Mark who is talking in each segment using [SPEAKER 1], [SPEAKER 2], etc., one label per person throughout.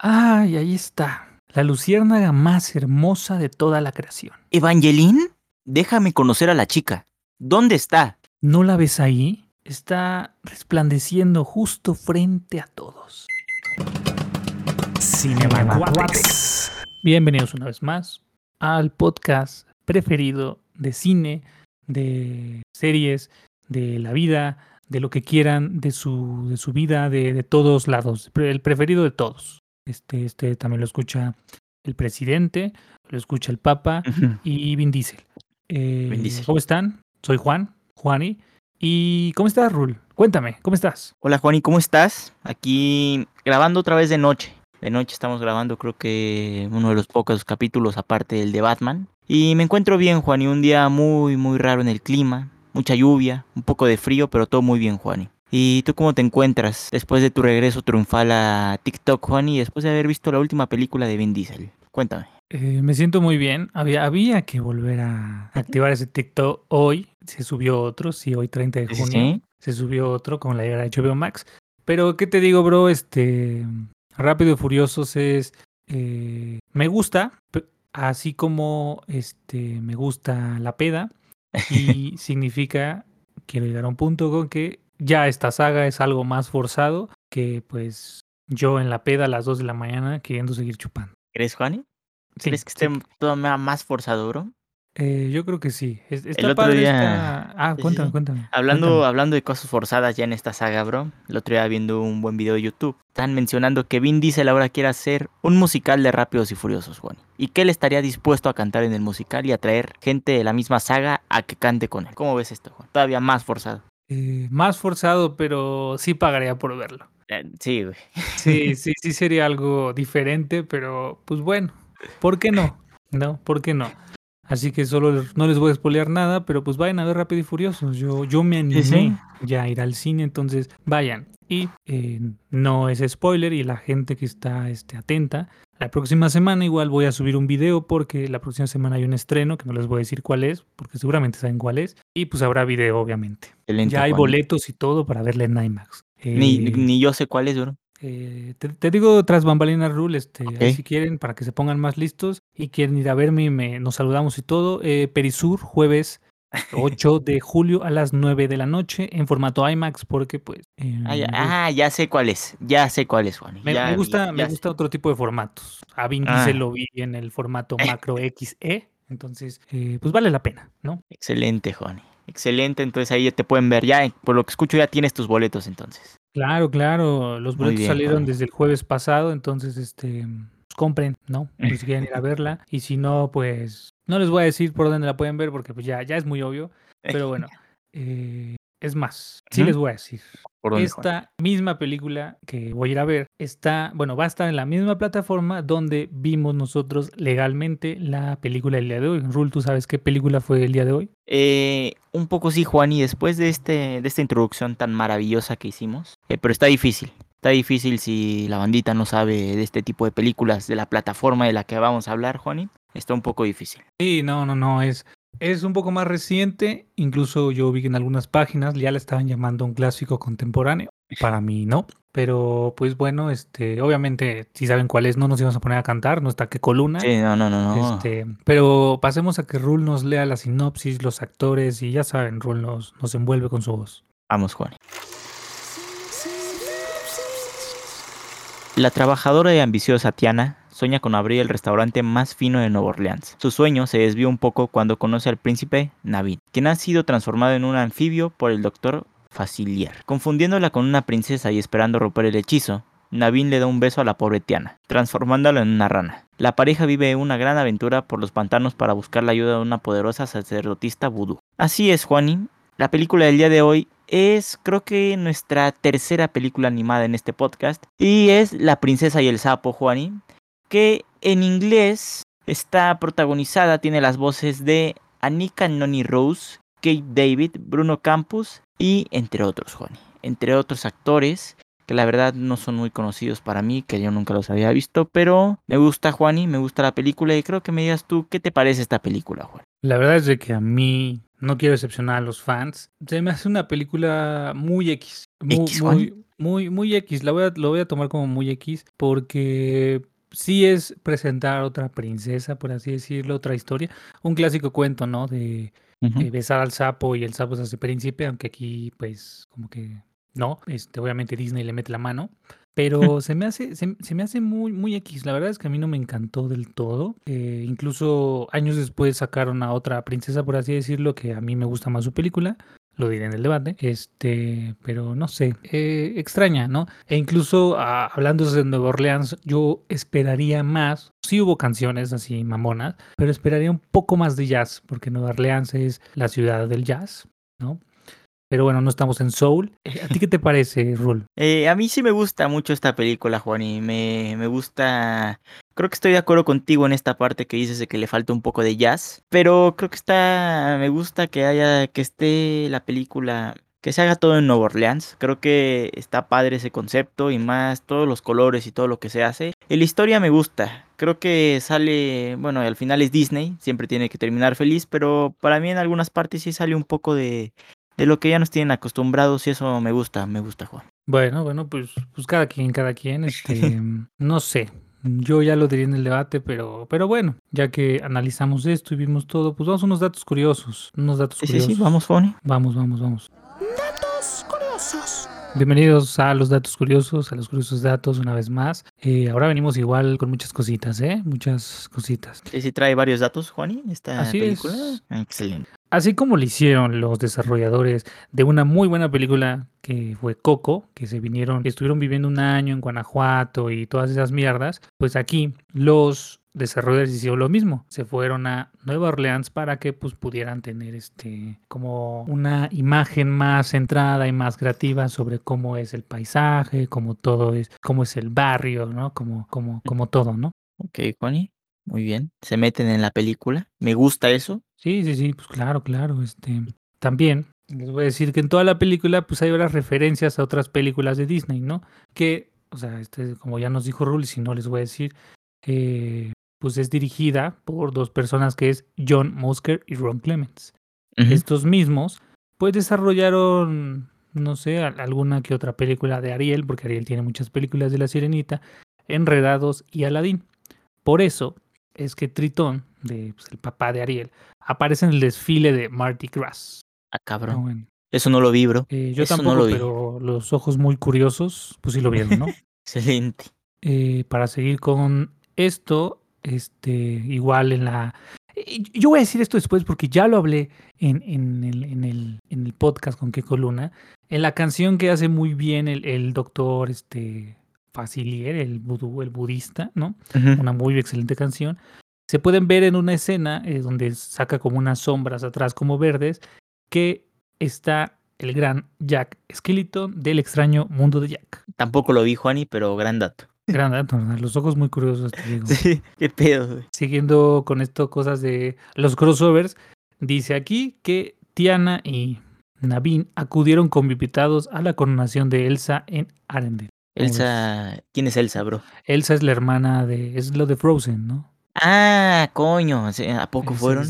[SPEAKER 1] Ay, ahí está. La luciérnaga más hermosa de toda la creación.
[SPEAKER 2] ¿Evangeline? Déjame conocer a la chica. ¿Dónde está?
[SPEAKER 1] ¿No la ves ahí? Está resplandeciendo justo frente a todos. Cinema Bienvenidos una vez más al podcast preferido de cine, de series, de la vida, de lo que quieran, de su, de su vida, de, de todos lados. El preferido de todos. Este, este también lo escucha el presidente, lo escucha el Papa y Vin Diesel. Eh,
[SPEAKER 2] Vin Diesel.
[SPEAKER 1] ¿Cómo están? Soy Juan, Juani. ¿Y cómo estás, Rul? Cuéntame, ¿cómo estás?
[SPEAKER 2] Hola Juan, ¿y cómo estás? Aquí grabando otra vez de noche. De noche estamos grabando creo que uno de los pocos capítulos aparte del de Batman. Y me encuentro bien, Juan, y un día muy, muy raro en el clima. Mucha lluvia, un poco de frío, pero todo muy bien, Juan. ¿Y tú cómo te encuentras después de tu regreso triunfal a TikTok, Juan, y después de haber visto la última película de Vin Diesel? Cuéntame.
[SPEAKER 1] Eh, me siento muy bien. Había, había que volver a activar ese TikTok hoy. Se subió otro, sí, hoy 30 de junio.
[SPEAKER 2] sí.
[SPEAKER 1] Se subió otro con la llegada de HBO Max. Pero, ¿qué te digo, bro? Este, Rápido y Furiosos es... eh, me gusta, así como este, me gusta la peda. Y significa, quiero llegar a un punto con que ya esta saga es algo más forzado que pues yo en la peda a las 2 de la mañana queriendo seguir chupando.
[SPEAKER 2] ¿Crees, Juan?
[SPEAKER 1] Sí,
[SPEAKER 2] ¿Crees que
[SPEAKER 1] sí.
[SPEAKER 2] esté todavía más forzado, bro?
[SPEAKER 1] Eh, yo creo que sí. Está
[SPEAKER 2] otro día-
[SPEAKER 1] esta- Ah, cuéntame,
[SPEAKER 2] sí.
[SPEAKER 1] cuéntame.
[SPEAKER 2] Hablando,
[SPEAKER 1] cuéntame.
[SPEAKER 2] hablando de cosas forzadas ya en esta saga, bro. El otro día viendo un buen video de YouTube. Están mencionando que Vin Diesel ahora quiere hacer un musical de Rápidos y Furiosos, Juan. Y que él estaría dispuesto a cantar en el musical y a traer gente de la misma saga a que cante con él. ¿Cómo ves esto, Juan? Todavía más forzado.
[SPEAKER 1] Eh, más forzado, pero sí pagaría por verlo.
[SPEAKER 2] Eh, Sí, güey.
[SPEAKER 1] Sí, sí, sí sería algo diferente, pero pues bueno, ¿por qué no? ¿No? ¿Por qué no? Así que solo no les voy a spoilear nada, pero pues vayan a ver Rápido y Furiosos. Yo, yo me animé
[SPEAKER 2] sí.
[SPEAKER 1] ya a ir al cine, entonces vayan. Y eh, no es spoiler y la gente que está este, atenta, la próxima semana igual voy a subir un video porque la próxima semana hay un estreno que no les voy a decir cuál es, porque seguramente saben cuál es. Y pues habrá video, obviamente.
[SPEAKER 2] Excelente,
[SPEAKER 1] ya hay
[SPEAKER 2] Juan.
[SPEAKER 1] boletos y todo para verle en IMAX.
[SPEAKER 2] Ni,
[SPEAKER 1] Eh,
[SPEAKER 2] ni yo sé cuál es, bro.
[SPEAKER 1] eh, te, te digo tras bambalinas rule, este, ahí
[SPEAKER 2] Ok.
[SPEAKER 1] si quieren, para que se pongan más listos y quieren ir a verme y me, nos saludamos y todo. Eh, Perisur, jueves 8 de julio a las 9 de la noche en formato IMAX, porque pues eh,
[SPEAKER 2] Ah ya,
[SPEAKER 1] gu-
[SPEAKER 2] ah, ya sé cuál es. Ya sé cuál es, Juan.
[SPEAKER 1] me-
[SPEAKER 2] Ya
[SPEAKER 1] me
[SPEAKER 2] vi,
[SPEAKER 1] gusta, me
[SPEAKER 2] ya
[SPEAKER 1] gusta otro tipo de formatos. A Vin
[SPEAKER 2] Ah.
[SPEAKER 1] Lo vi en el formato macro XE, entonces eh, pues vale la pena, ¿no?
[SPEAKER 2] Excelente, Juan. Excelente, entonces ahí ya te pueden ver. Ya, por lo que escucho, ya tienes tus boletos entonces.
[SPEAKER 1] Claro, claro. Los boletos
[SPEAKER 2] bien,
[SPEAKER 1] salieron
[SPEAKER 2] Juan.
[SPEAKER 1] desde el jueves pasado, entonces este compren, ¿no? Pues, si quieren ir a verla. Y si no, pues no les voy a decir por dónde la pueden ver, porque pues ya, ya es muy obvio. Pero bueno, eh, es más, sí les voy a decir.
[SPEAKER 2] ¿Por?
[SPEAKER 1] Esta misma película que voy a ir a ver está, bueno, va a estar en la misma plataforma donde vimos nosotros legalmente la película del día de hoy. Rul, ¿tú sabes qué película fue el día de hoy?
[SPEAKER 2] Eh, un poco sí, Juan, y después de, este, de esta introducción tan maravillosa que hicimos, eh, pero está difícil. Está difícil si la bandita no sabe de este tipo de películas, de la plataforma de la que vamos a hablar, Juani. Está un poco difícil.
[SPEAKER 1] Sí, no, no, no, es, es un poco más reciente, incluso yo vi que en algunas páginas ya le estaban llamando un clásico contemporáneo, para mí no, pero pues bueno, este, obviamente si saben cuál es, no nos íbamos a poner a cantar, no está que coluna,
[SPEAKER 2] Sí, no, no, no, no.
[SPEAKER 1] este, pero pasemos a que Rul nos lea la sinopsis, los actores y ya saben, Rul nos, nos envuelve con su voz.
[SPEAKER 2] Vamos, Juan. La trabajadora y ambiciosa Tiana sueña con abrir el restaurante más fino de Nueva Orleans. Su sueño se desvía un poco cuando conoce al príncipe Navin, quien ha sido transformado en un anfibio por el doctor Facilier. Confundiéndola con una princesa y esperando romper el hechizo, Navin le da un beso a la pobre Tiana, transformándola en una rana. La pareja vive una gran aventura por los pantanos para buscar la ayuda de una poderosa sacerdotista vudú. Así es, Juani, la película del día de hoy es creo que nuestra tercera película animada en este podcast y es La princesa y el sapo, Juani, que en inglés está protagonizada, tiene las voces de Anika Noni Rose, Kate David, Bruno Campus y entre otros, Juani, entre otros actores que la verdad no son muy conocidos para mí, que yo nunca los había visto, pero me gusta Juani, me gusta la película y creo que me digas tú qué te parece esta película, Juan.
[SPEAKER 1] La verdad es de que a mí, no quiero decepcionar a los fans, se me hace una película muy X, muy,
[SPEAKER 2] X,
[SPEAKER 1] muy, Muy, muy X, la voy a, lo voy a tomar como muy X porque sí es presentar otra princesa, por así decirlo, otra historia. Un clásico cuento, ¿no? De besar al sapo y el sapo se hace príncipe, aunque aquí, pues, como que no. Este, obviamente Disney le mete la mano. Pero se me hace, se, se me hace muy, muy X. La verdad es que a mí no me encantó del todo. Eh, incluso años después sacaron a otra princesa, por así decirlo, que a mí me gusta más su película. Lo diré en el debate. Este, pero no sé. eh, extraña, ¿no? E incluso ah, hablando de Nueva Orleans, yo esperaría más. Sí hubo canciones así mamonas, pero esperaría un poco más de jazz, porque Nueva Orleans es la ciudad del jazz, ¿no? Pero bueno, no estamos en Soul. Eh, ¿A ti qué te parece, Rul?
[SPEAKER 2] Eh, a mí sí me gusta mucho esta película, Juan, y me, me gusta... Creo que estoy de acuerdo contigo en esta parte que dices de que le falta un poco de jazz, pero creo que está... Me gusta que haya, que esté la película, que se haga todo en Nueva Orleans. Creo que está padre ese concepto y más todos los colores y todo lo que se hace. La historia me gusta. Creo que sale, bueno, al final es Disney, siempre tiene que terminar feliz, pero para mí en algunas partes sí sale un poco de, de lo que ya nos tienen acostumbrados y eso me gusta, me gusta, Juan.
[SPEAKER 1] Bueno, bueno, pues, pues cada quien, cada quien, este, no sé. Yo ya lo diría en el debate, pero, pero bueno, ya que analizamos esto y vimos todo, pues vamos a unos datos curiosos. Unos datos
[SPEAKER 2] Sí, sí,
[SPEAKER 1] curiosos.
[SPEAKER 2] sí, vamos, Juan.
[SPEAKER 1] Vamos, vamos, vamos.
[SPEAKER 3] Datos curiosos.
[SPEAKER 1] Bienvenidos a los datos curiosos, a los curiosos datos una vez más. Eh, ahora venimos igual con muchas cositas, ¿eh? Muchas cositas.
[SPEAKER 2] Sí, sí trae varios datos, Juani, esta
[SPEAKER 1] Así
[SPEAKER 2] película.
[SPEAKER 1] es.
[SPEAKER 2] Excelente.
[SPEAKER 1] Así como lo hicieron los desarrolladores de una muy buena película que fue Coco, que se vinieron, que estuvieron viviendo un año en Guanajuato y todas esas mierdas, pues aquí los desarrolladores hicieron lo mismo. Se fueron a Nueva Orleans para que pues pudieran tener este como una imagen más centrada y más creativa sobre cómo es el paisaje, cómo todo es, cómo es el barrio, ¿no? Como, como, como todo, ¿no?
[SPEAKER 2] Ok, Juani, muy bien. Se meten en la película. Me gusta eso.
[SPEAKER 1] Sí, sí, sí, pues claro, claro. Este, también les voy a decir que en toda la película, pues hay varias referencias a otras películas de Disney, ¿no? Que, o sea, este, como ya nos dijo Rul, si no les voy a decir, eh, pues es dirigida por dos personas que es John Musker y Ron Clements. Estos mismos, pues desarrollaron, no sé, al- alguna que otra película de Ariel, porque Ariel tiene muchas películas de La Sirenita, Enredados y Aladdin. Por eso es que Tritón, de, pues, el papá de Ariel, aparece en el desfile de Mardi Gras.
[SPEAKER 2] Ah,
[SPEAKER 1] Ah,
[SPEAKER 2] cabrón.
[SPEAKER 1] bueno.
[SPEAKER 2] Eso no lo vi, bro.
[SPEAKER 1] Eh, yo
[SPEAKER 2] Eso no
[SPEAKER 1] tampoco,
[SPEAKER 2] lo vi.
[SPEAKER 1] pero los ojos muy curiosos, pues sí lo vieron, ¿no?
[SPEAKER 2] Excelente.
[SPEAKER 1] Eh, para seguir con esto, este, igual en la... eh, Yo voy a decir esto después porque ya lo hablé en, en el, en, el, en el podcast con Keiko Luna. En la canción que hace muy bien el, el doctor este, Facilier, el vudú, el budista, ¿no? Una muy excelente canción. Se pueden ver en una escena eh, donde saca como unas sombras atrás como verdes que está el gran Jack Skeleton del extraño mundo de Jack.
[SPEAKER 2] Tampoco lo vi, Juani, pero gran dato.
[SPEAKER 1] Gran dato, los ojos muy curiosos, te digo.
[SPEAKER 2] Sí, qué pedo, güey.
[SPEAKER 1] Siguiendo con esto, cosas de los crossovers, dice aquí que Tiana y Navin acudieron como invitados a la coronación de Elsa en Arendelle.
[SPEAKER 2] Elsa. ¿Quién es Elsa, bro?
[SPEAKER 1] Elsa es la hermana de. Es lo de Frozen, ¿no?
[SPEAKER 2] Ah, coño. ¿A poco fueron?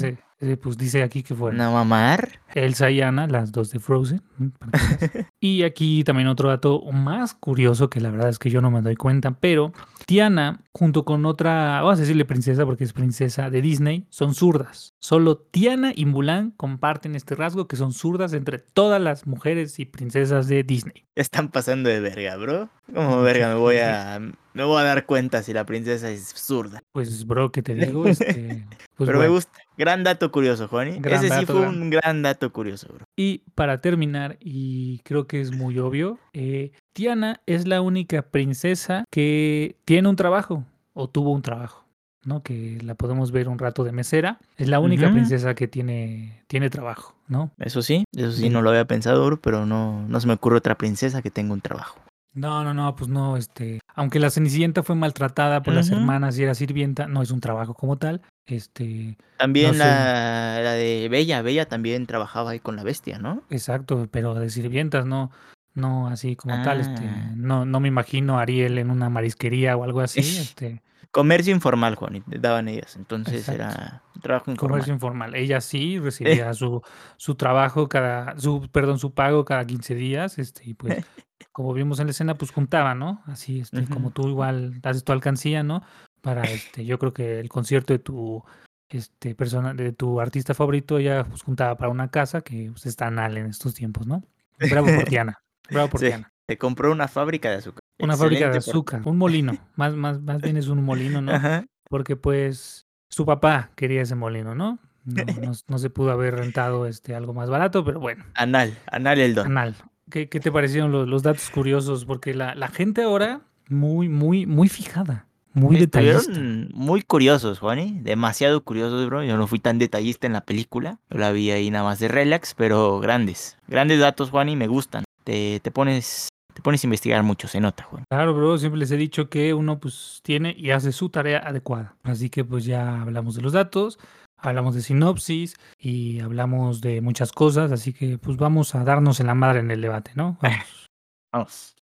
[SPEAKER 1] pues dice aquí que fueron.
[SPEAKER 2] ¿Una mamar?
[SPEAKER 1] Elsa y Anna, las dos de Frozen. y aquí también otro dato más curioso que la verdad es que yo no me doy cuenta, pero Tiana, junto con otra, vamos a decirle princesa porque es princesa de Disney, son zurdas. Solo Tiana y Mulan comparten este rasgo que son zurdas entre todas las mujeres y princesas de Disney.
[SPEAKER 2] Están pasando de verga, bro. ¿Cómo verga me voy a. Me voy a dar cuenta si la princesa es zurda.
[SPEAKER 1] Pues, bro, que te digo, este. Pues
[SPEAKER 2] pero me gusta. Gran dato curioso, Juani.
[SPEAKER 1] Gran
[SPEAKER 2] Ese sí fue
[SPEAKER 1] gran-
[SPEAKER 2] un gran dato curioso, bro.
[SPEAKER 1] Y para terminar, y creo que es muy obvio, eh, Tiana es la única princesa que tiene un trabajo o tuvo un trabajo, ¿no? Que la podemos ver un rato de mesera. Es la única princesa que tiene, tiene trabajo, ¿no?
[SPEAKER 2] Eso sí, eso sí, no lo había pensado, pero no, no se me ocurre otra princesa que tenga un trabajo.
[SPEAKER 1] No, no, no, pues no, este, aunque la Cenicienta fue maltratada por las hermanas y era sirvienta, no es un trabajo como tal. Este,
[SPEAKER 2] También
[SPEAKER 1] No sé.
[SPEAKER 2] la, la de Bella, Bella también trabajaba ahí con la bestia, ¿no?
[SPEAKER 1] exacto, pero de sirvientas no, No así como tal, este,
[SPEAKER 2] Ah.
[SPEAKER 1] no, no me imagino a Ariel en una marisquería o algo así, este,
[SPEAKER 2] Comercio informal, Juan, y daban ellas. Entonces
[SPEAKER 1] Exacto.
[SPEAKER 2] era trabajo informal.
[SPEAKER 1] comercio informal. Ella sí recibía su, su trabajo cada, su, perdón, su pago cada 15 días, este, y pues, como vimos en la escena, pues juntaba, ¿no? Así, este, como tú igual haces tu alcancía, ¿no? Para, este, yo creo que el concierto de tu, este, persona, de tu artista favorito, ella pues juntaba para una casa que pues, está anal en estos tiempos, ¿no? Bravo por Tiana, bravo por
[SPEAKER 2] Sí,
[SPEAKER 1] Tiana.
[SPEAKER 2] se compró una fábrica de azúcar.
[SPEAKER 1] Una fábrica de
[SPEAKER 2] por-
[SPEAKER 1] azúcar, un molino, más, más, más bien es un molino, ¿no?
[SPEAKER 2] Ajá.
[SPEAKER 1] Porque pues su papá quería ese molino, ¿no? No, no, no se pudo haber rentado este algo más barato, pero bueno,
[SPEAKER 2] Anal, anal el don.
[SPEAKER 1] anal. ¿Qué, qué te parecieron los, los datos curiosos? Porque la, la gente ahora muy, muy, muy fijada, muy detallista.
[SPEAKER 2] Estuvieron muy curiosos, Juani. Demasiado curiosos, bro. Yo no fui tan detallista en la película. Yo la vi ahí nada más de relax, pero grandes. Grandes datos, Juani, me gustan. Te, te pones te pones a investigar mucho, se nota, Juan.
[SPEAKER 1] Claro, bro, siempre les he dicho que uno pues tiene y hace su tarea adecuada. Así que pues ya hablamos de los datos, hablamos de sinopsis y hablamos de muchas cosas, así que pues vamos a darnos en la madre en el debate, ¿no? Vamos.
[SPEAKER 2] Vamos.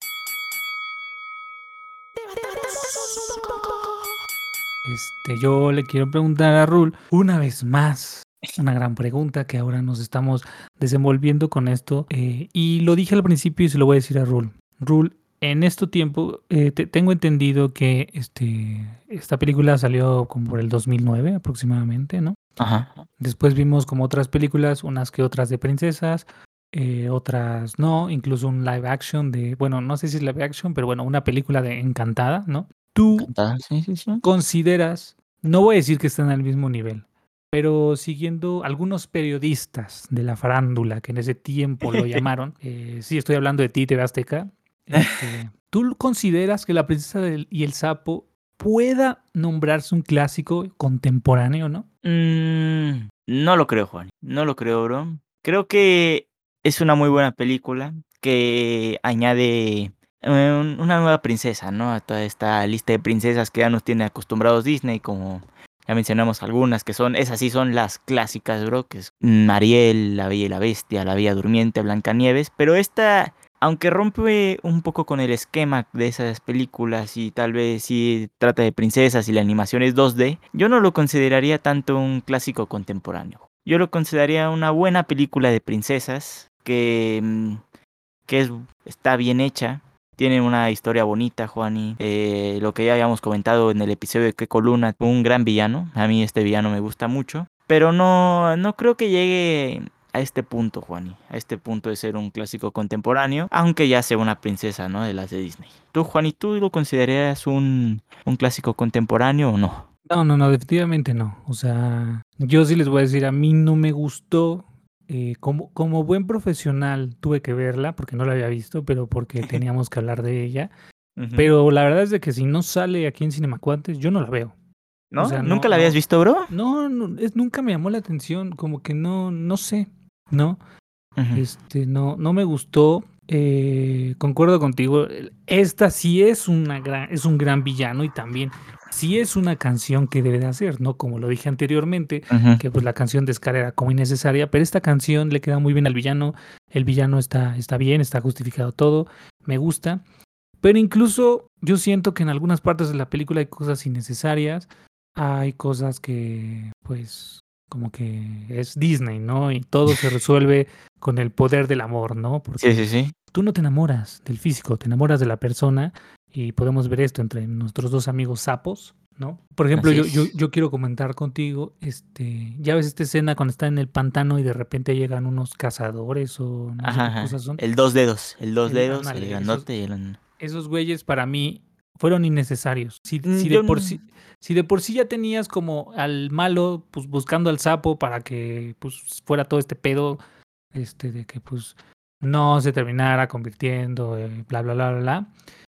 [SPEAKER 3] Poco.
[SPEAKER 1] Este, yo le quiero preguntar a Rul una vez más. Una gran pregunta que ahora nos estamos desenvolviendo con esto. eh, y lo dije al principio y se lo voy a decir a Rul. Rul, en este tiempo eh, te- tengo entendido que este, esta película salió como por el 2009 aproximadamente, ¿no?
[SPEAKER 2] Ajá.
[SPEAKER 1] Después vimos como otras películas, unas que otras de princesas, eh, otras no, incluso un live action de, bueno, no sé si es live action, pero bueno, una película de Encantada, ¿no? Tú
[SPEAKER 2] Cantada, Sí, sí, sí.
[SPEAKER 1] consideras, no voy a decir que están al mismo nivel, pero siguiendo algunos periodistas de la farándula que en ese tiempo lo llamaron, eh, sí, estoy hablando de ti, TV Azteca, este, ¿tú consideras que La princesa y el sapo pueda nombrarse un clásico contemporáneo, no?
[SPEAKER 2] Mm, no lo creo, Juan. No lo creo, bro. Creo que es una muy buena película que añade eh, un- una nueva princesa, ¿no? A toda esta lista de princesas que ya nos tiene acostumbrados Disney, como ya mencionamos algunas que son, esas sí son las clásicas, bro, que es mm, Ariel, La Bella y la Bestia, La Bella Durmiente, Blancanieves, pero esta, aunque rompe un poco con el esquema de esas películas y tal vez sí trata de princesas y la animación es 2D, yo no lo consideraría tanto un clásico contemporáneo. Yo lo consideraría una buena película de princesas que, mm, que es, está bien hecha. Tiene una historia bonita, Juani. Eh, lo que ya habíamos comentado en el episodio de Keiko Luna, un gran villano. A mí este villano me gusta mucho. Pero no, no creo que llegue a este punto, Juani. A este punto de ser un clásico contemporáneo. Aunque ya sea una princesa, ¿no? De las de Disney. Tú, Juani, ¿tú lo considerarías un, un clásico contemporáneo o no?
[SPEAKER 1] No, no, no, definitivamente no. O sea, yo sí les voy a decir, a mí no me gustó. eh, como, como buen profesional tuve que verla porque no la había visto, pero porque teníamos que hablar de ella. Pero la verdad es de que si no sale aquí en Cinemacuantes, yo no la veo.
[SPEAKER 2] ¿No?
[SPEAKER 1] o sea, no-
[SPEAKER 2] ¿Nunca la habías visto, bro?
[SPEAKER 1] No, no, es, nunca me llamó la atención, como que no, no sé, ¿no? Este, no, no me gustó. eh, concuerdo contigo. Esta sí es una gran, es un gran villano y también sí es una canción que debe de hacer, ¿no? Como lo dije anteriormente, que pues la canción de Scar era como innecesaria, pero esta canción le queda muy bien al villano. El villano está, está bien, está justificado todo, me gusta. Pero incluso yo siento que en algunas partes de la película hay cosas innecesarias, hay cosas que, pues, como que es Disney, ¿no? Y todo se resuelve con el poder del amor, ¿no? Porque
[SPEAKER 2] Sí, sí, sí.
[SPEAKER 1] tú no te enamoras del físico, te enamoras de la persona y podemos ver esto entre nuestros dos amigos sapos, ¿no? Por ejemplo, yo, yo, yo quiero comentar contigo, este, ya ves esta escena cuando está en el pantano y de repente llegan unos cazadores o no sé qué cosas son.
[SPEAKER 2] El dos dedos. El dos
[SPEAKER 1] El-
[SPEAKER 2] dedos, el grandote y el...
[SPEAKER 1] Esos güeyes para mí fueron innecesarios. Si,
[SPEAKER 2] Mm,
[SPEAKER 1] si de por
[SPEAKER 2] no-
[SPEAKER 1] sí, si de por sí ya tenías como al malo, pues buscando al sapo para que pues fuera todo este pedo, este, de que pues no se terminara convirtiendo, eh, bla, bla, bla, bla, bla.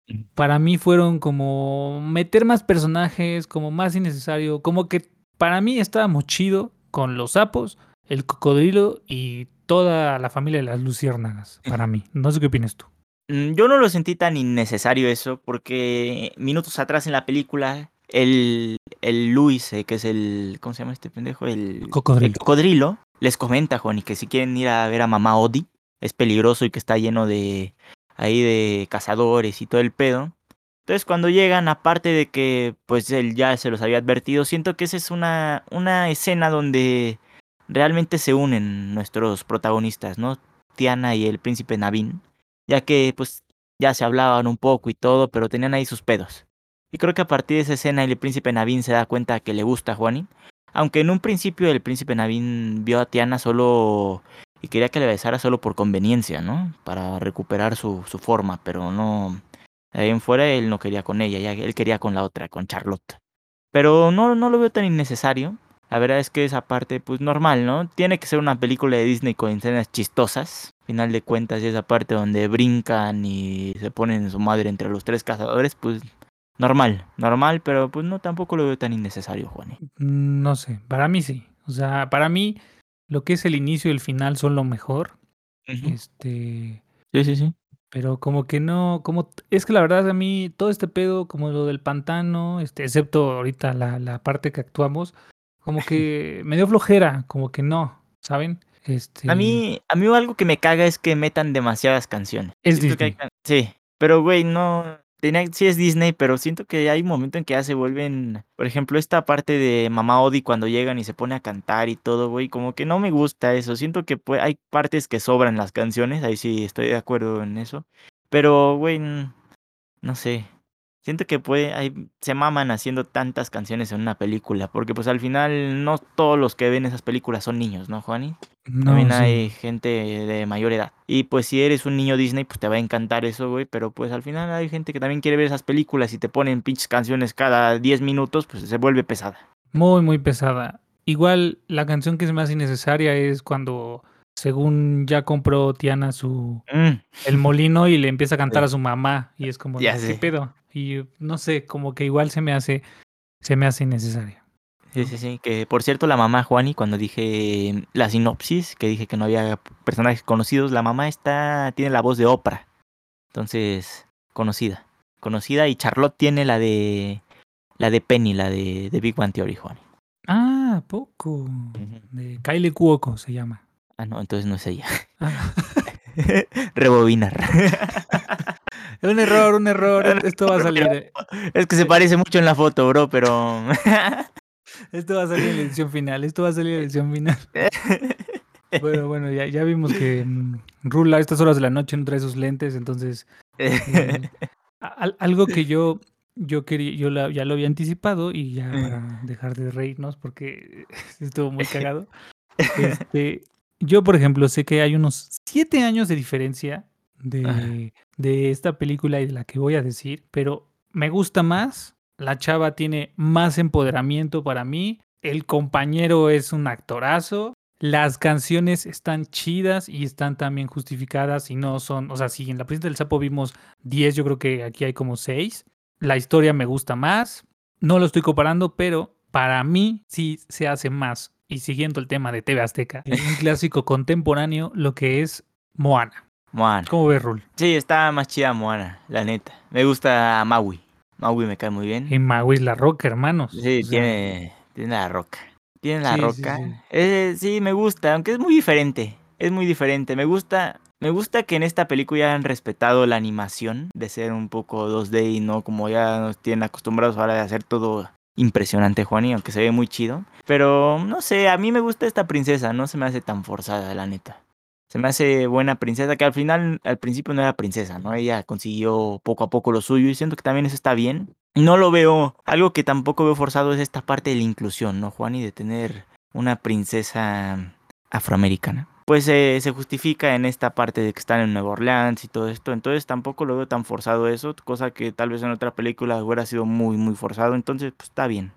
[SPEAKER 2] Mm.
[SPEAKER 1] Para mí fueron como meter más personajes, como más innecesario, como que para mí estábamos chido con los sapos, el cocodrilo y toda la familia de las luciérnagas, para mí. No sé qué opinas tú.
[SPEAKER 2] Mm, Yo no lo sentí tan innecesario eso, porque minutos atrás en la película, el, el Luis, eh, que es el. ¿Cómo se llama este pendejo? El
[SPEAKER 1] Cocodrilo.
[SPEAKER 2] el cocodrilo, les comenta, Juan, y que si quieren ir a ver a mamá Odi, es peligroso y que está lleno de ahí de cazadores y todo el pedo. Entonces cuando llegan, aparte de que pues él ya se los había advertido, siento que esa es una, una escena donde realmente se unen nuestros protagonistas, ¿no? Tiana y el príncipe Navin, ya que pues ya se hablaban un poco y todo, pero tenían ahí sus pedos. Y creo que a partir de esa escena el príncipe Navin se da cuenta que le gusta a Juanín. Aunque en un principio el príncipe Navin vio a Tiana solo y quería que le besara solo por conveniencia, ¿no? Para recuperar su, su forma, pero no... Ahí en fuera él no quería con ella, ya él quería con la otra, con Charlotte. Pero no, no lo veo tan innecesario. La verdad es que esa parte, pues normal, ¿no? Tiene que ser una película de Disney con escenas chistosas. Final de cuentas, y esa parte donde brincan y se ponen su madre entre los tres cazadores, pues normal, normal, pero pues no tampoco lo veo tan innecesario, Juani.
[SPEAKER 1] Mm, No sé, para mí sí. O sea, para mí lo que es el inicio y el final son lo mejor. Este,
[SPEAKER 2] Sí, sí, sí.
[SPEAKER 1] pero como que no, como es que la verdad a mí todo este pedo como lo del pantano, este, excepto ahorita la, la parte que actuamos, como que me dio flojera, como que no, ¿saben? Este,
[SPEAKER 2] A mí, a mí algo que me caga es que metan demasiadas canciones.
[SPEAKER 1] Es
[SPEAKER 2] Siento que hay
[SPEAKER 1] Disney.
[SPEAKER 2] Sí, pero güey, no. Tenía, sí es Disney, pero siento que hay un momento en que ya se vuelven. Por ejemplo, esta parte de Mamá Odi cuando llegan y se pone a cantar y todo, güey. Como que no me gusta eso. Siento que pues, hay partes que sobran las canciones. Ahí sí estoy de acuerdo en eso. Pero, güey, no sé. Siento que puede, hay, se maman haciendo tantas canciones en una película. Porque pues al final no todos los que ven esas películas son niños, ¿no, Juani?
[SPEAKER 1] no,
[SPEAKER 2] También
[SPEAKER 1] sí.
[SPEAKER 2] hay gente de mayor edad. Y pues si eres un niño Disney, pues te va a encantar eso, güey. Pero pues al final hay gente que también quiere ver esas películas y te ponen pinches canciones cada 10 minutos, pues se vuelve pesada.
[SPEAKER 1] Muy, muy pesada. Igual la canción que es más innecesaria es cuando, según ya compró Tiana su
[SPEAKER 2] Mm,
[SPEAKER 1] el molino y le empieza a cantar
[SPEAKER 2] Sí.
[SPEAKER 1] a su mamá y es como,
[SPEAKER 2] Ya
[SPEAKER 1] ¿qué pedo? Y no sé, como que igual se me hace, se me hace innecesaria.
[SPEAKER 2] Sí, sí, sí. Que por cierto, la mamá Juani, cuando dije la sinopsis, que dije que no había personajes conocidos, la mamá está, tiene la voz de Oprah. Entonces, conocida. Conocida y Charlotte tiene la de, la de Penny, la de, de Big Bang Theory, Juani.
[SPEAKER 1] Ah, poco. De Kylie Cuoco se llama.
[SPEAKER 2] Ah, no, entonces no es ella.
[SPEAKER 1] Ah,
[SPEAKER 2] Rebobinar.
[SPEAKER 1] un error, un error. Esto va a salir. eh,
[SPEAKER 2] Es que se parece mucho en la foto, bro, pero.
[SPEAKER 1] Esto va a salir en la edición final. Esto va a salir en la edición final. Bueno, bueno, ya, ya vimos que mm, Rula a estas horas de la noche no trae sus lentes, entonces eh, al- algo que yo yo quería, yo la- ya lo había anticipado y ya para dejar de reírnos porque estuvo muy cagado. Este, yo, por ejemplo, sé que hay unos siete años de diferencia de, de esta película y de la que voy a decir, pero me gusta más. La chava tiene más empoderamiento para mí. El compañero es un actorazo. Las canciones están chidas y están también justificadas y no son, o sea, si en la princesa del sapo vimos 10, yo creo que aquí hay como 6. La historia me gusta más. No lo estoy comparando, pero para mí sí se hace más. Y siguiendo el tema de TV Azteca, un clásico contemporáneo, lo que es Moana.
[SPEAKER 2] Moana.
[SPEAKER 1] ¿Cómo ves, Rul?
[SPEAKER 2] Sí, está más chida Moana, la neta. Me gusta Maui. Maui me cae muy bien.
[SPEAKER 1] En Maui es la roca, hermanos.
[SPEAKER 2] Sí,
[SPEAKER 1] O sea,
[SPEAKER 2] tiene, tiene la roca. Tiene la
[SPEAKER 1] Sí, sí,
[SPEAKER 2] roca.
[SPEAKER 1] sí.
[SPEAKER 2] Eh, sí, me gusta, aunque es muy diferente. Es muy diferente. Me gusta, me gusta que en esta película ya han respetado la animación de ser un poco 2D y no como ya nos tienen acostumbrados ahora de hacer todo impresionante, Juani, aunque se ve muy chido. Pero no sé, a mí me gusta esta princesa, no se me hace tan forzada, la neta. Se me hace buena princesa, que al final, al principio no era princesa, ¿no? Ella consiguió poco a poco lo suyo y siento que también eso está bien. No lo veo, algo que tampoco veo forzado es esta parte de la inclusión, ¿no, Juan? Y de tener una princesa afroamericana. Pues eh, se justifica en esta parte de que están en Nueva Orleans y todo esto, entonces tampoco lo veo tan forzado eso, cosa que tal vez en otra película hubiera sido muy, muy forzado, entonces pues está bien.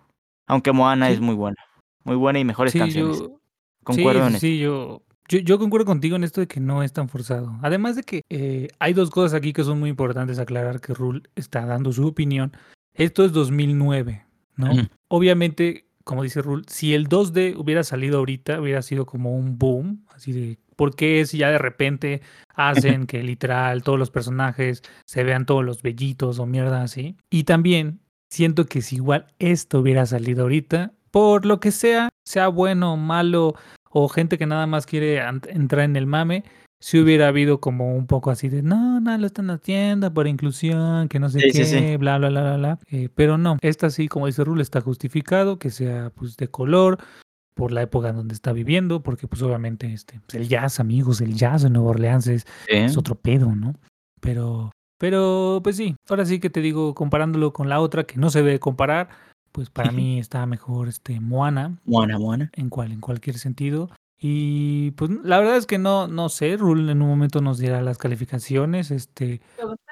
[SPEAKER 2] Aunque Moana
[SPEAKER 1] Sí.
[SPEAKER 2] es muy buena, muy buena y mejores
[SPEAKER 1] sí,
[SPEAKER 2] canciones.
[SPEAKER 1] yo,
[SPEAKER 2] Concuerdo
[SPEAKER 1] sí,
[SPEAKER 2] en
[SPEAKER 1] sí,
[SPEAKER 2] eso.
[SPEAKER 1] sí, yo, yo, yo concuerdo contigo en esto de que no es tan forzado. Además de que eh, hay dos cosas aquí que son muy importantes aclarar que Rule está dando su opinión. Esto es 2009, ¿no?
[SPEAKER 2] Ujú.
[SPEAKER 1] Obviamente, como dice Rule, si el 2D hubiera salido ahorita, hubiera sido como un boom, así de, ¿por qué si ya de repente hacen que literal todos los personajes se vean todos los bellitos o mierda así? Y también siento que si igual esto hubiera salido ahorita, por lo que sea, sea bueno o malo, o gente que nada más quiere entrar en el mame, si hubiera habido como un poco así de, no, no, lo están haciendo por inclusión, que no sé
[SPEAKER 2] Sí,
[SPEAKER 1] qué,
[SPEAKER 2] sí, sí.
[SPEAKER 1] bla, bla, bla, bla, bla. Eh, pero no, esta sí, como dice Rule, está justificado que sea pues de color por la época en donde está viviendo, porque pues obviamente este, pues, el jazz, amigos, el jazz en Nueva Orleans es, es otro pedo, ¿no? Pero, pero pues sí, ahora sí que te digo, comparándolo con la otra, que no se debe comparar, pues para mí está mejor este Moana,
[SPEAKER 2] Moana, Moana.
[SPEAKER 1] en cual, en cualquier sentido. Y pues la verdad es que no, no sé, Rule en un momento nos dirá las calificaciones, este,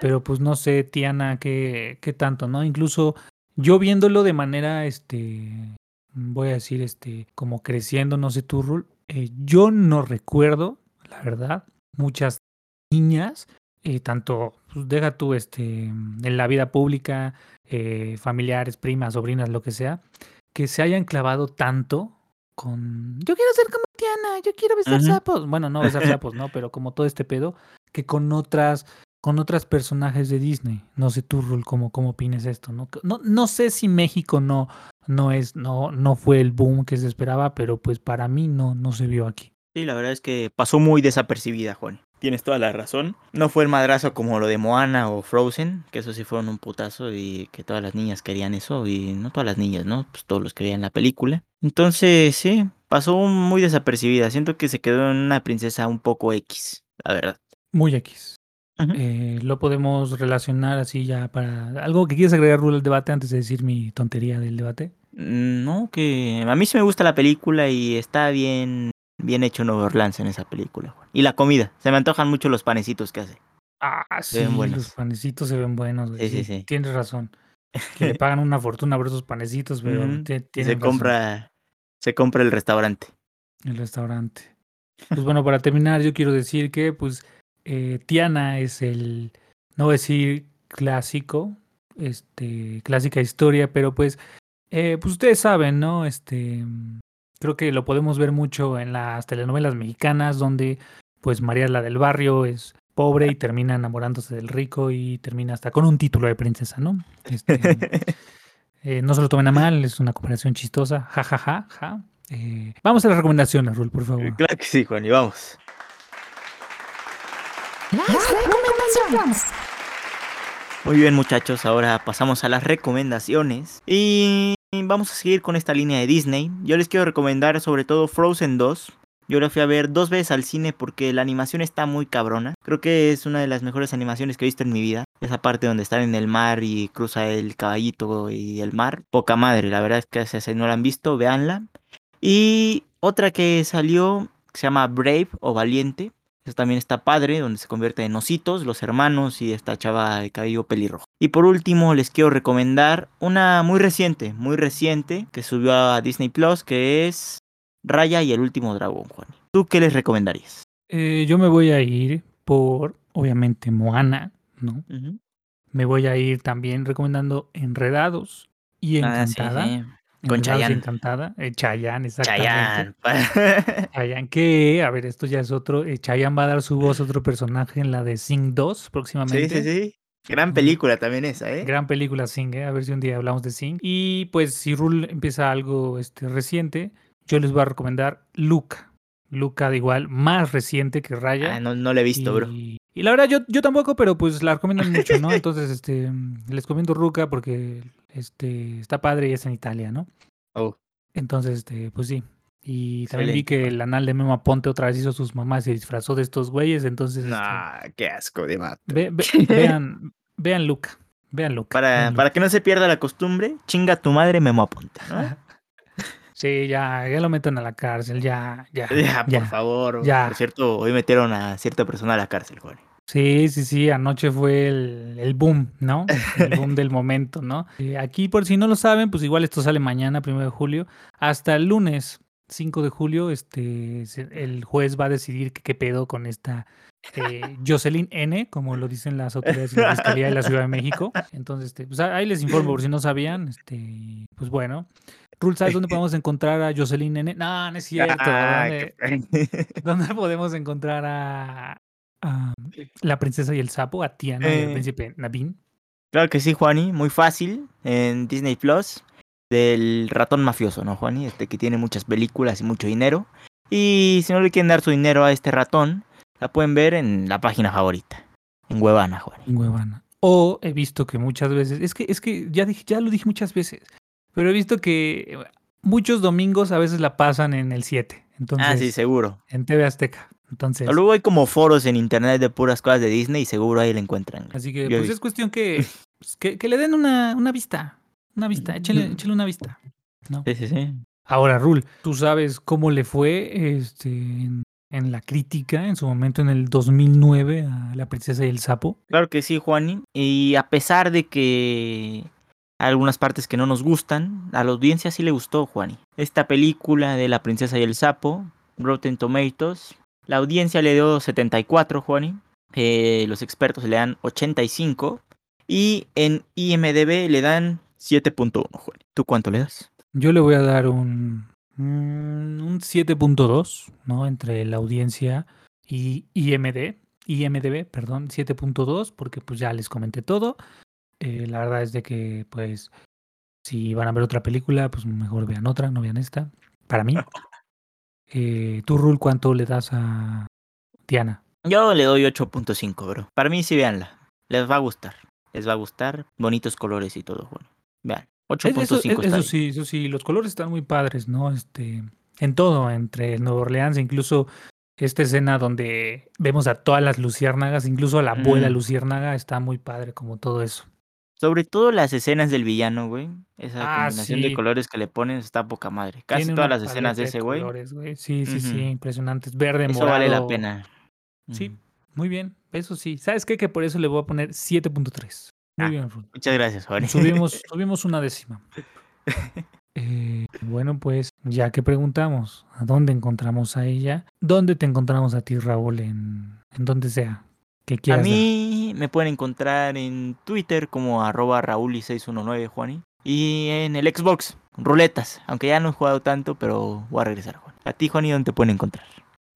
[SPEAKER 1] pero pues no sé, Tiana, qué, qué tanto, ¿no? Incluso yo viéndolo de manera, este, voy a decir, este, como creciendo, no sé tú, Rule, eh, yo no recuerdo, la verdad, muchas niñas, eh, tanto, pues deja tú, este, en la vida pública, eh, familiares, primas, sobrinas, lo que sea, que se hayan clavado tanto con yo quiero ser como Tiana, yo quiero besar sapos. Bueno, no besar sapos, ¿no? Pero como todo este pedo, que con otras, con otras personajes de Disney. No sé tú, Rul, cómo, cómo opines esto, ¿no? No, no sé si México no, no es, no, no fue el boom que se esperaba, pero pues para mí no, no se vio aquí.
[SPEAKER 2] Sí, la verdad es que pasó muy desapercibida, Juan. Tienes toda la razón. No fue el madrazo como lo de Moana o Frozen, que eso sí fueron un putazo y que todas las niñas querían eso, y no todas las niñas, ¿no? Pues todos los querían la película. Entonces, sí, pasó muy desapercibida. Siento que se quedó en una princesa un poco X, la verdad.
[SPEAKER 1] Muy X. Eh, lo podemos relacionar así ya para... ¿Algo que quieres agregar, Rul, al debate antes de decir mi tontería del debate?
[SPEAKER 2] Mm, No, que a mí sí me gusta la película y está bien, bien hecho Nueva Orleans en esa película, Juan. Y la comida, se me antojan mucho los panecitos que hace.
[SPEAKER 1] Ah,
[SPEAKER 2] Se
[SPEAKER 1] sí, los panecitos se ven buenos. güey,
[SPEAKER 2] Sí, sí,
[SPEAKER 1] sí. Tienes razón. Que le pagan una fortuna por esos panecitos, pero
[SPEAKER 2] Y
[SPEAKER 1] tienes
[SPEAKER 2] se
[SPEAKER 1] razón,
[SPEAKER 2] compra, se compra el restaurante.
[SPEAKER 1] el restaurante. Pues bueno, para terminar, yo quiero decir que, pues, eh, Tiana es el, no voy a decir clásico, este, clásica historia, pero pues, eh, pues ustedes saben, ¿no? Este, mm, creo que lo podemos ver mucho en las telenovelas mexicanas, donde, pues, María la del barrio es pobre y termina enamorándose del rico y termina hasta con un título de princesa, ¿no? Este, eh, no se lo tomen a mal, es una comparación chistosa, ja, ja, ja, ja. Eh, vamos a las recomendaciones, Rul, por favor.
[SPEAKER 2] claro que sí, Juan, y vamos.
[SPEAKER 3] Las recomendaciones.
[SPEAKER 2] Muy bien, muchachos, ahora pasamos a las recomendaciones. Y vamos a seguir con esta línea de Disney. Yo les quiero recomendar sobre todo Frozen 2. Yo la fui a ver dos veces al cine porque la animación está muy cabrona. Creo que es una de las mejores animaciones que he visto en mi vida. Esa parte donde están en el mar y cruza el caballito y el mar. Poca madre, la verdad es que si no la han visto, véanla. Y otra que salió, se llama Brave o Valiente. Eso también está padre, donde se convierte en ositos, los hermanos y esta chava de cabello pelirrojo. Y por último, les quiero recomendar una muy reciente, muy reciente, que subió a Disney Plus, que es Raya y el último dragón, Juan. ¿Tú qué les recomendarías?
[SPEAKER 1] Eh, yo me voy a ir por, obviamente, Moana, ¿no? Me voy a ir también recomendando Enredados y
[SPEAKER 2] Ah, sí,
[SPEAKER 1] Encantada.
[SPEAKER 2] sí. Con
[SPEAKER 1] y
[SPEAKER 2] Chayanne.
[SPEAKER 1] Encantada. Eh, Chayanne, exactamente.
[SPEAKER 2] Chayanne.
[SPEAKER 1] Chayanne, que, a ver, esto ya es otro. eh, Chayanne va a dar su voz a otro personaje en la de Sing 2
[SPEAKER 2] sí,
[SPEAKER 1] próximamente.
[SPEAKER 2] sí, sí. Gran
[SPEAKER 1] Ujú.
[SPEAKER 2] película también esa, ¿eh?
[SPEAKER 1] Gran película Sing, ¿eh? a ver si un día hablamos de Sing. Y pues si Rule empieza algo este, reciente, yo les voy a recomendar Luca. Luca de igual, más reciente que Raya.
[SPEAKER 2] Ah, no, no la he visto, bro.
[SPEAKER 1] Y, la verdad yo, yo tampoco, pero pues la recomiendan mucho, ¿no? Entonces, este, les comento Ruca porque este, está padre y es en Italia, ¿no?
[SPEAKER 2] Oh.
[SPEAKER 1] Entonces, este, pues sí. Y también vi que el anal de Memo Aponte otra vez hizo sus mamás y se disfrazó de estos güeyes, entonces este,
[SPEAKER 2] Nah, qué asco de vato.
[SPEAKER 1] ve- ve- vean, vean Luca, vean Luca.
[SPEAKER 2] Para,
[SPEAKER 1] vean
[SPEAKER 2] para que no se pierda la costumbre, chinga tu madre Memo Aponte, ¿no?
[SPEAKER 1] Sí, ya, ya lo meten a la cárcel, ya, ya,
[SPEAKER 2] Ya, por favor.
[SPEAKER 1] ya.
[SPEAKER 2] Por cierto, hoy metieron a cierta persona a la cárcel, Juan.
[SPEAKER 1] Sí, sí, sí, anoche fue el, el boom, ¿no? El boom del momento, ¿no? Eh, aquí, por si no lo saben, pues igual esto sale mañana, primero de julio. Hasta el lunes, 5 de julio, este, el juez va a decidir qué, qué pedo con esta eh, Jocelyn N, como lo dicen las autoridades de la Fiscalía de la Ciudad de México. Entonces, este, pues ahí les informo por si no sabían. Este, pues bueno. Rul, ¿sabes dónde podemos encontrar a Jocelyn N? No, no es cierto.
[SPEAKER 2] Ah,
[SPEAKER 1] ¿dónde-
[SPEAKER 2] qué-
[SPEAKER 1] ¿Dónde podemos encontrar a, a la princesa y el sapo, a Tiana y el
[SPEAKER 2] Eh.
[SPEAKER 1] príncipe Navin?
[SPEAKER 2] Claro que sí, Juani, muy fácil en Disney Plus del ratón mafioso, ¿no, Juani? Este que tiene muchas películas y mucho dinero. Y si no le quieren dar su dinero a este ratón, La pueden ver en la página favorita. En Huevana, Juan.
[SPEAKER 1] En Huevana. O he visto que muchas veces, es que, es que ya, dije, ya lo dije muchas veces, pero he visto que muchos domingos a veces la pasan en el 7. Entonces,
[SPEAKER 2] ah, sí, seguro.
[SPEAKER 1] En TV Azteca. Entonces,
[SPEAKER 2] Luego hay como foros en internet de puras cosas de Disney y seguro ahí la encuentran.
[SPEAKER 1] así que
[SPEAKER 2] Yo
[SPEAKER 1] pues es cuestión que, pues, que, que le den una, una vista. Una vista, échale,
[SPEAKER 2] Mm.
[SPEAKER 1] échale una vista. ¿no?
[SPEAKER 2] Sí, sí, sí.
[SPEAKER 1] Ahora, Rul, ¿tú sabes cómo le fue este, en, en la crítica en su momento en el 2009 a La Princesa y el Sapo?
[SPEAKER 2] Claro que sí, Juani. Y a pesar de que hay algunas partes que no nos gustan, a la audiencia sí le gustó, Juani. Esta película de La princesa y el sapo, Rotten Tomatoes, la audiencia le dio 74, Juani. Eh, los expertos le dan 85. Y en IMDB le dan 7.1, Juani. ¿Tú cuánto le das?
[SPEAKER 1] Yo le voy a dar un, mm, un 7.2, ¿no? Entre la audiencia y IMD, IMDB, perdón, 7.2, porque pues ya les comenté todo. Eh, la verdad es de que, pues, si van a ver otra película, pues mejor vean otra, no vean esta. Para mí. Eh, ¿Tú, Rul, cuánto le das a Diana?
[SPEAKER 2] Yo le doy 8.5, bro. Para mí sí, véanla. Les va a gustar. Les va a gustar. Bonitos colores y todo, Juani. Vean.
[SPEAKER 1] Es- Eso,
[SPEAKER 2] 8.5
[SPEAKER 1] es-
[SPEAKER 2] está
[SPEAKER 1] eso
[SPEAKER 2] bien.
[SPEAKER 1] sí, eso sí, los colores están muy padres, ¿no? Este, en todo, entre Nueva Orleans, incluso esta escena donde vemos a todas las luciérnagas, incluso a la abuela
[SPEAKER 2] Mm.
[SPEAKER 1] luciérnaga, está muy padre como todo eso.
[SPEAKER 2] Sobre todo las escenas del villano, güey. Esa
[SPEAKER 1] Ah,
[SPEAKER 2] combinación
[SPEAKER 1] sí.
[SPEAKER 2] de colores que le ponen está poca madre. Casi
[SPEAKER 1] Tiene
[SPEAKER 2] todas las escenas de ese güey.
[SPEAKER 1] Sí, sí, sí, impresionantes. Verde,
[SPEAKER 2] Eso
[SPEAKER 1] morado.
[SPEAKER 2] vale la pena.
[SPEAKER 1] Sí, muy bien, eso sí. ¿Sabes qué? Que por eso le voy a poner 7.3. Muy
[SPEAKER 2] Ah,
[SPEAKER 1] bien, Rul.
[SPEAKER 2] Muchas gracias, Juan.
[SPEAKER 1] Subimos, subimos una décima. Eh, bueno, pues ya que preguntamos a dónde encontramos a ella, ¿dónde te encontramos a ti, Raúl? En, en donde sea que
[SPEAKER 2] A mí me pueden encontrar en Twitter como arroba rauli619, Juani. Y en el Xbox, ruletas. Aunque ya no he jugado tanto, pero voy a regresar, Juan. A ti, Juani, ¿dónde te pueden encontrar?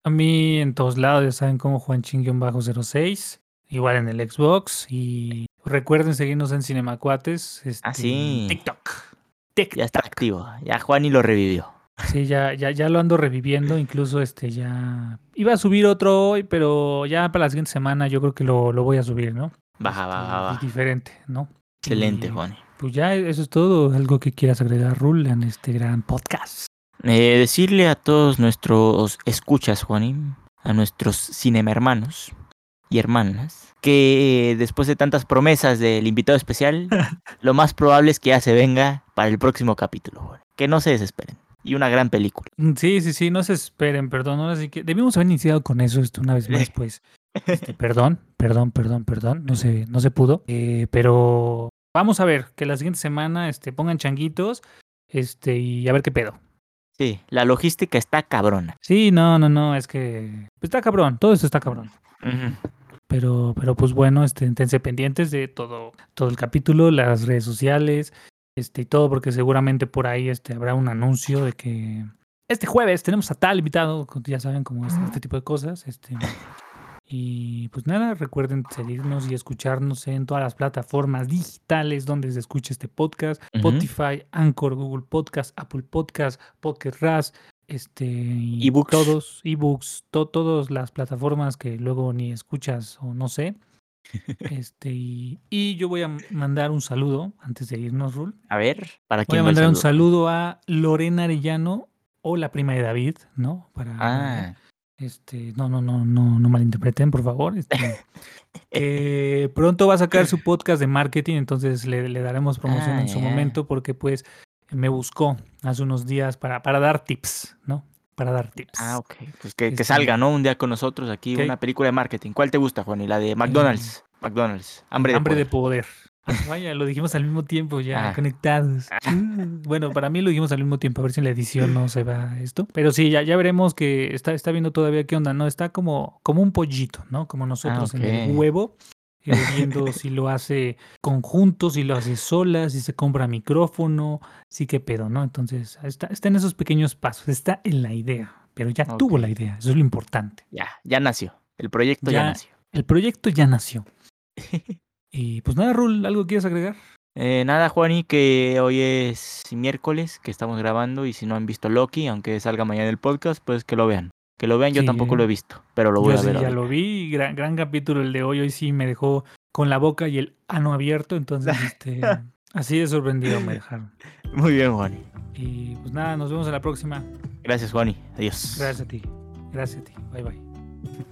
[SPEAKER 1] A mí en todos lados ya saben como Juanching-06, igual en el Xbox. Y recuerden seguirnos en Cinemacuates. Este,
[SPEAKER 2] Ah, sí.
[SPEAKER 1] TikTok. TikTok.
[SPEAKER 2] Ya está activo. Ya Juani lo revivió.
[SPEAKER 1] Sí, ya, ya, ya lo ando reviviendo. Incluso este ya. Iba a subir otro hoy, pero ya para la siguiente semana yo creo que lo, lo voy a subir, ¿no?
[SPEAKER 2] Baja, baja, baja.
[SPEAKER 1] Diferente, ¿no?
[SPEAKER 2] Excelente,
[SPEAKER 1] Y,
[SPEAKER 2] Juani.
[SPEAKER 1] Pues ya eso es todo. Algo que quieras agregar, Rul, en este gran podcast.
[SPEAKER 2] Eh, decirle a todos nuestros escuchas, Juanín, a nuestros cinema hermanos y hermanas, que después de tantas promesas del invitado especial, lo más probable es que ya se venga para el próximo capítulo, Juan. Que no se desesperen. Y una gran película.
[SPEAKER 1] Mm, Sí, sí, sí, no se esperen, perdón. Ahora sí que debimos haber iniciado con eso esto una vez más, pues. Este, perdón, perdón, perdón, perdón. No se, no se pudo. Eh, pero vamos a ver que la siguiente semana este, pongan changuitos este, y a ver qué pedo.
[SPEAKER 2] Sí, la logística está cabrona.
[SPEAKER 1] Sí, no, no, no, es que pues, está cabrón, todo esto está cabrón. Pero, pero pues bueno, este, esténse pendientes de todo, todo el capítulo, las redes sociales, este, y todo, porque seguramente por ahí este, habrá un anuncio de que este jueves tenemos a tal invitado, ya saben, como este, este tipo de cosas. Este, y pues nada, recuerden seguirnos y escucharnos en todas las plataformas digitales donde se escucha este podcast. Spotify, Anchor, Google Podcast, Apple Podcast, Pocket Ras, este,
[SPEAKER 2] Ebooks.
[SPEAKER 1] todos, ebooks, to- todas las plataformas que luego ni escuchas o no sé. Este, y, y yo voy a mandar un saludo antes de irnos, Rul.
[SPEAKER 2] A ver, ¿para
[SPEAKER 1] Voy
[SPEAKER 2] quién
[SPEAKER 1] a
[SPEAKER 2] va el
[SPEAKER 1] mandar un
[SPEAKER 2] saludo?
[SPEAKER 1] saludo a Lorena Arellano o la prima de David, ¿no? Para
[SPEAKER 2] Ah,
[SPEAKER 1] este, no, no, no, no, no malinterpreten, por favor. Este, que pronto va a sacar su podcast de marketing, entonces le, le daremos promoción
[SPEAKER 2] Ah,
[SPEAKER 1] en su
[SPEAKER 2] ya.
[SPEAKER 1] momento porque pues me buscó hace unos días para, para dar tips, ¿no? Para dar tips.
[SPEAKER 2] ah, ok. Pues que, que
[SPEAKER 1] Este-
[SPEAKER 2] salga, ¿no? Un día con nosotros aquí, una película de marketing. ¿Cuál te gusta, Juan? Y la de McDonald's. McDonald's. Hambre de
[SPEAKER 1] Hambre
[SPEAKER 2] poder.
[SPEAKER 1] de poder. Vaya, lo dijimos al mismo tiempo ya,
[SPEAKER 2] Ah.
[SPEAKER 1] conectados. Mm, Bueno, para mí lo dijimos al mismo tiempo, a ver si en la edición no se va esto. Pero sí, ya, ya veremos que está, está viendo todavía qué onda, ¿no? Está como, como un pollito, ¿no? Como nosotros en el huevo, eh, viendo si lo hace conjunto, si lo hace sola, si se compra micrófono, sí que pedo, ¿no? Entonces, está, está en esos pequeños pasos, está en la idea, pero ya tuvo la idea, eso es lo importante.
[SPEAKER 2] Ya, ya nació. El proyecto ya,
[SPEAKER 1] Ya.
[SPEAKER 2] nació.
[SPEAKER 1] El proyecto ya nació. Y pues nada, Rul, ¿algo quieres agregar?
[SPEAKER 2] Eh, nada, Juani, que hoy es miércoles que estamos grabando y si no han visto Loki, aunque salga mañana el podcast, pues que lo vean. Que lo vean, yo
[SPEAKER 1] Sí,
[SPEAKER 2] tampoco lo he visto, pero lo voy
[SPEAKER 1] Yo
[SPEAKER 2] a
[SPEAKER 1] sí
[SPEAKER 2] ver.
[SPEAKER 1] ya lo vi, gran, gran capítulo el de hoy, hoy sí me dejó con la boca y el ano abierto, entonces este, así de sorprendido me dejaron.
[SPEAKER 2] Muy bien, Juani.
[SPEAKER 1] Y pues nada, nos vemos en la próxima.
[SPEAKER 2] Gracias, Juani. Adiós.
[SPEAKER 1] Gracias a ti, gracias a ti, bye bye.